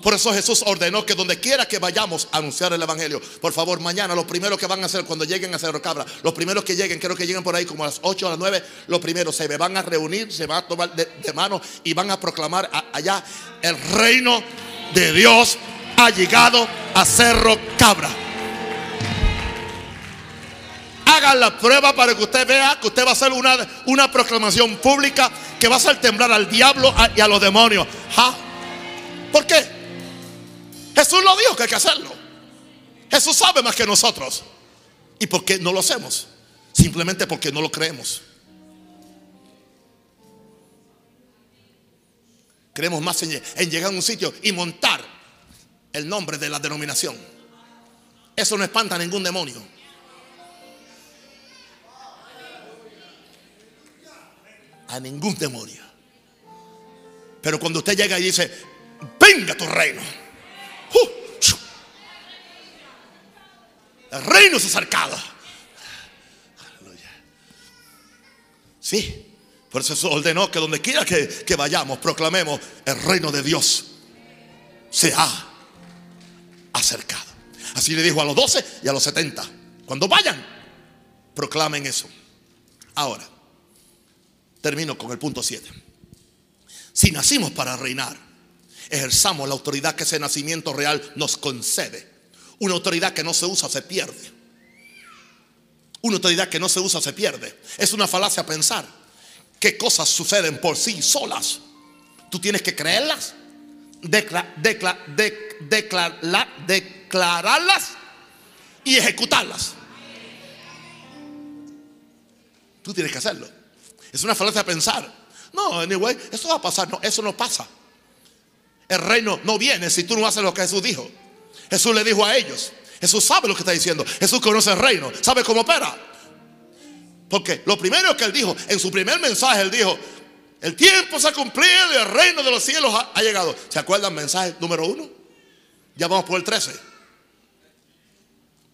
Por eso Jesús ordenó que donde quiera que vayamos a anunciar el Evangelio, por favor, mañana lo primero que van a hacer cuando lleguen a Cerro Cabra, los primeros que lleguen, creo que lleguen por ahí como a las 8 o las 9, los primeros se van a reunir, se van a tomar de, mano y van a proclamar allá el reino de Dios ha llegado a Cerro Cabra. Hagan la prueba para que usted vea que usted va a hacer una, una proclamación pública que va a hacer temblar al diablo y a los demonios. ¿Por qué? Jesús lo dijo que hay que hacerlo. Jesús sabe más que nosotros. ¿Y por qué no lo hacemos? Simplemente porque no lo creemos. Creemos más en, en llegar a un sitio y montar el nombre de la denominación. Eso no espanta a ningún demonio. A ningún demonio. Pero cuando usted llega y dice, venga tu reino. Uh, el reino se ha acercado. Sí, por eso ordenó que donde quiera que, que vayamos, proclamemos el reino de Dios se ha acercado. Así le dijo a los 12 y a los 70. Cuando vayan, proclamen eso. Ahora, Termino con el punto 7. Si nacimos para reinar, ejerzamos la autoridad que ese nacimiento real nos concede. Una autoridad que no se usa se pierde. Una autoridad que no se usa se pierde. Es una falacia pensar que cosas suceden por sí solas. Tú tienes que creerlas, declararlas y ejecutarlas. Tú tienes que hacerlo. Es una falacia pensar. No, anyway, eso va a pasar. No, eso no pasa. El reino no viene si tú no haces lo que Jesús dijo. Jesús le dijo a ellos. Jesús sabe lo que está diciendo. Jesús conoce el reino. Sabe cómo opera. Porque lo primero que él dijo, en su primer mensaje, él dijo, el tiempo se ha cumplido y el reino de los cielos ha, llegado. ¿Se acuerdan mensaje número uno? Ya vamos por el 13.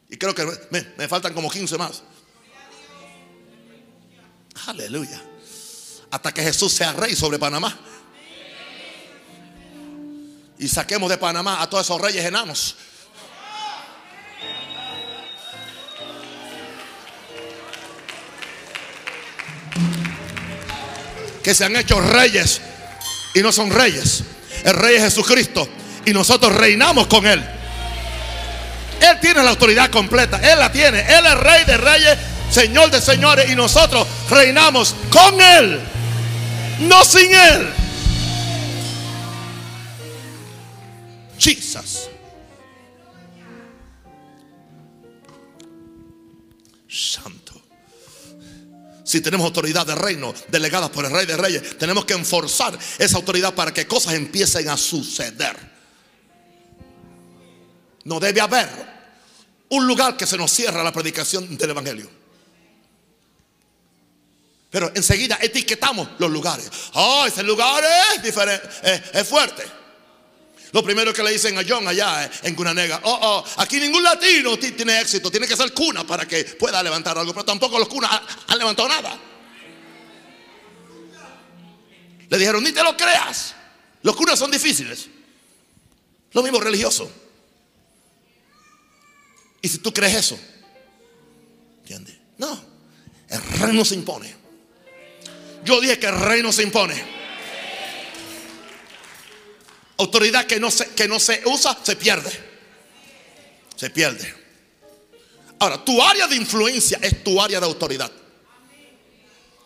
Y creo que me faltan como 15 más. Aleluya. hasta que Jesús sea rey sobre Panamá. Y saquemos de Panamá a todos esos reyes enanos. Que se han hecho reyes y no son reyes. El rey es Jesucristo y nosotros reinamos con Él. Él tiene la autoridad completa, Él la tiene. Él es rey de reyes, señor de señores y nosotros reinamos con Él, no sin Él. Jesus. Santo. Si tenemos autoridad de reino delegada por el rey de reyes, tenemos que enforzar esa autoridad para que cosas empiecen a suceder. No debe haber un lugar que se nos cierre la predicación del Evangelio. Pero enseguida etiquetamos los lugares. Oh, ese lugar es diferente, es, fuerte. Lo primero que le dicen a John allá eh, en Cunanega, oh, oh, aquí ningún latino tiene éxito, tiene que ser cuna para que pueda levantar algo, pero tampoco los cunas han levantado nada. Le dijeron, ni te lo creas, los cunas son difíciles. Lo mismo religioso. Y si tú crees eso, ¿entiendes? No, el reino se impone. Yo dije que el reino se impone. Autoridad que no se, que no se usa, se pierde. Se pierde. Ahora, tu área de influencia es tu área de autoridad.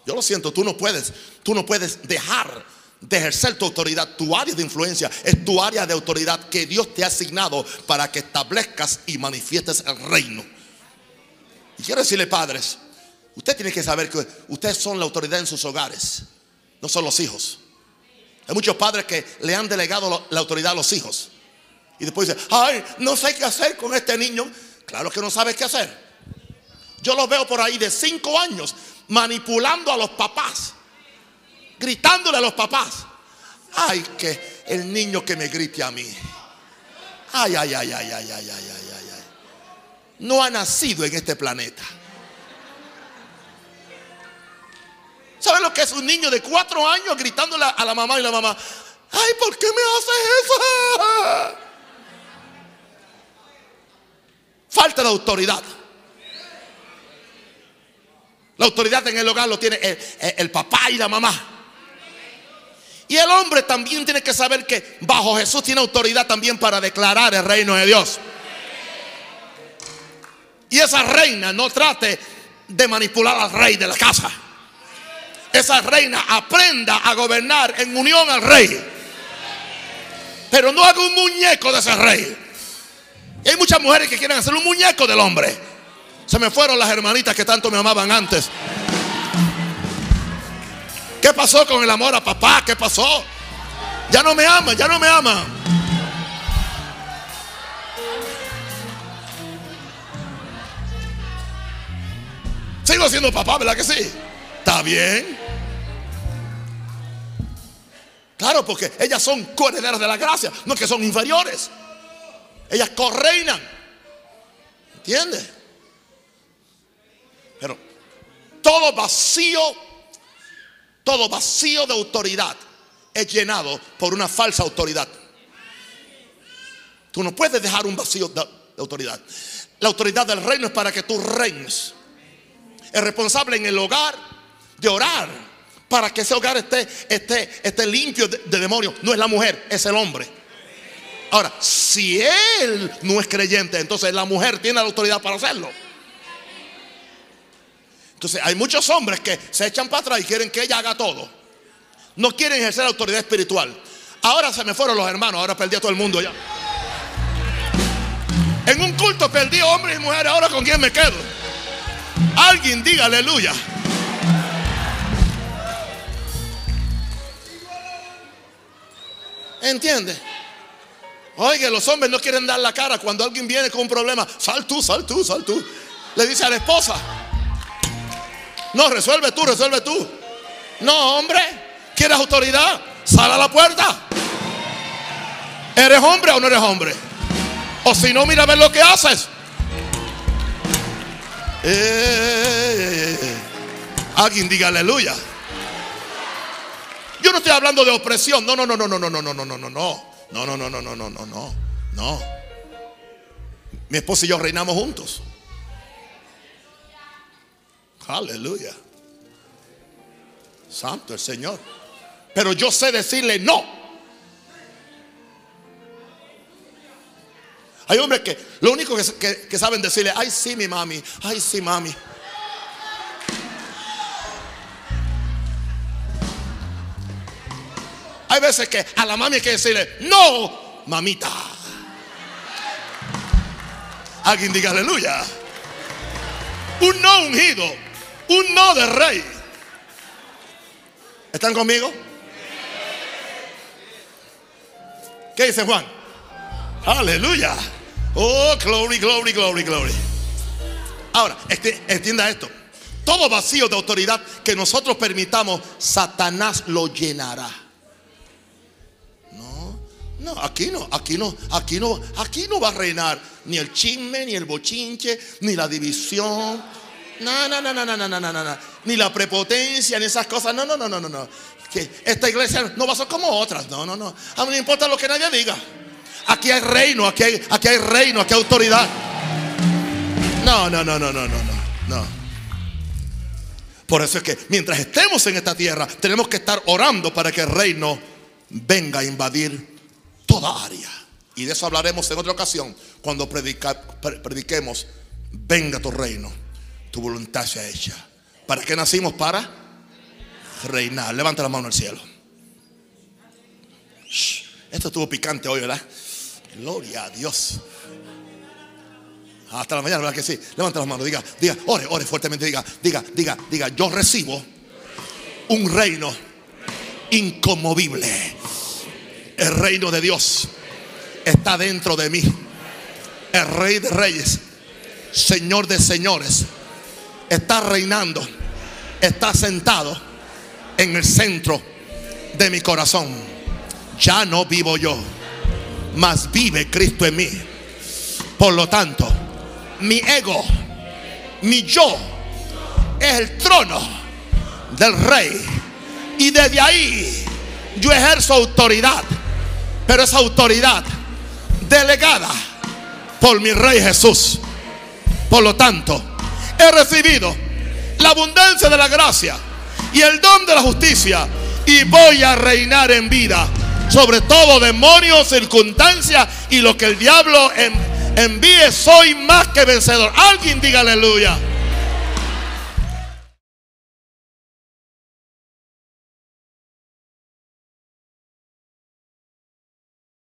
Yo lo siento, tú no puedes, tú no puedes dejar de ejercer tu autoridad. Tu área de influencia es tu área de autoridad que Dios te ha asignado para que establezcas y manifiestes el reino. Y quiero decirle, padres, usted tiene que saber que ustedes son la autoridad en sus hogares, no son los hijos. Hay muchos padres que le han delegado la autoridad a los hijos. Y después dicen, ay, no sé qué hacer con este niño. Claro que no sabes qué hacer. Yo los veo por ahí de cinco años manipulando a los papás. Gritándole a los papás. Ay, que el niño que me grite a mí. Ay, ay, ay, ay, ay, ay, ay, ay, ay. No ha nacido en este planeta. ¿Saben lo que es un niño de cuatro años gritándole a la mamá y la mamá? Ay, ¿por qué me haces eso? Falta de autoridad. La autoridad en el hogar lo tiene el, papá y la mamá. Y el hombre también tiene que saber que bajo Jesús tiene autoridad también para declarar el reino de Dios. Y esa reina no trate de manipular al rey de la casa esa reina aprenda a gobernar en unión al rey. Pero no haga un muñeco de ese rey. hay muchas mujeres que quieren hacer un muñeco del hombre. Se me fueron las hermanitas que tanto me amaban antes. ¿Qué pasó con el amor a papá? ¿Qué pasó? Ya no me aman, ya no me aman. Sigo siendo papá, ¿verdad que sí? Está bien. Claro, porque ellas son coherederas de la gracia, no que son inferiores. Ellas correinan. ¿Entiendes? Pero todo vacío, todo vacío de autoridad es llenado por una falsa autoridad. Tú no puedes dejar un vacío de, autoridad. La autoridad del reino es para que tú reines. El responsable en el hogar de orar para que ese hogar esté, esté, esté limpio de, demonios. No es la mujer, es el hombre. Ahora, si él no es creyente, entonces la mujer tiene la autoridad para hacerlo. Entonces hay muchos hombres que se echan para atrás y quieren que ella haga todo. No quieren ejercer autoridad espiritual. Ahora se me fueron los hermanos, ahora perdí a todo el mundo ya. En un culto perdí hombres y mujeres, ahora con quién me quedo. Alguien diga aleluya. ¿Entiende? Oye, los hombres no quieren dar la cara cuando alguien viene con un problema. Sal tú, sal tú, sal tú. Le dice a la esposa. No, resuelve tú, resuelve tú. No, hombre, ¿quieres autoridad? Sal a la puerta. ¿Eres hombre o no eres hombre? O si no, mira a ver lo que haces. Eh, eh, eh, alguien diga aleluya. Yo no estoy hablando de opresión. No, no, no, no, no, no, no, no, no, no, no, no. No, no, no, no, no, no, no, no. Mi esposa y yo reinamos juntos. Aleluya. Santo el Señor. Pero yo sé decirle no. Hay hombres que lo único que, que saben decirle, ay sí mi mami, ay sí mami. Hay veces que a la mami hay que decirle, no, mamita. Alguien diga aleluya. Un no ungido, un no de rey. ¿Están conmigo? ¿Qué dice Juan? Aleluya. Oh, glory, glory, glory, glory. Ahora, este, entienda esto. Todo vacío de autoridad que nosotros permitamos, Satanás lo llenará. No, aquí no, aquí no, aquí no, aquí no va a reinar ni el chisme, ni el bochinche, ni la división. No, no, no, no, no, no, no, no, no, ni la prepotencia, ni esas cosas. No, no, no, no, no, no. Que esta iglesia no va a ser como otras. No, no, no. A mí no importa lo que nadie diga. Aquí hay reino, aquí hay, aquí hay reino, aquí hay autoridad. No, no, no, no, no, no, no, no. Por eso es que mientras estemos en esta tierra, tenemos que estar orando para que el reino venga a invadir toda área. Y de eso hablaremos en otra ocasión, cuando prediquemos, venga tu reino, tu voluntad sea hecha. ¿Para qué nacimos? Para reinar. Levanta la mano al cielo. Esto estuvo picante hoy, ¿verdad? Gloria a Dios. Hasta la mañana, ¿verdad que sí? Levanta las manos, diga, diga, ore, ore fuertemente, diga, diga, diga, diga, yo recibo un reino inconmovible. El reino de Dios está dentro de mí. El rey de reyes, señor de señores, está reinando, está sentado en el centro de mi corazón. Ya no vivo yo mas vive Cristo en mí. Por lo tanto, mi ego, mi yo, es el trono del rey. Y desde ahí yo ejerzo autoridad. Pero esa autoridad delegada por mi rey Jesús. Por lo tanto, he recibido la abundancia de la gracia y el don de la justicia. Y voy a reinar en vida sobre todo demonios, circunstancias y lo que el diablo envíe, soy más que vencedor. Alguien diga aleluya.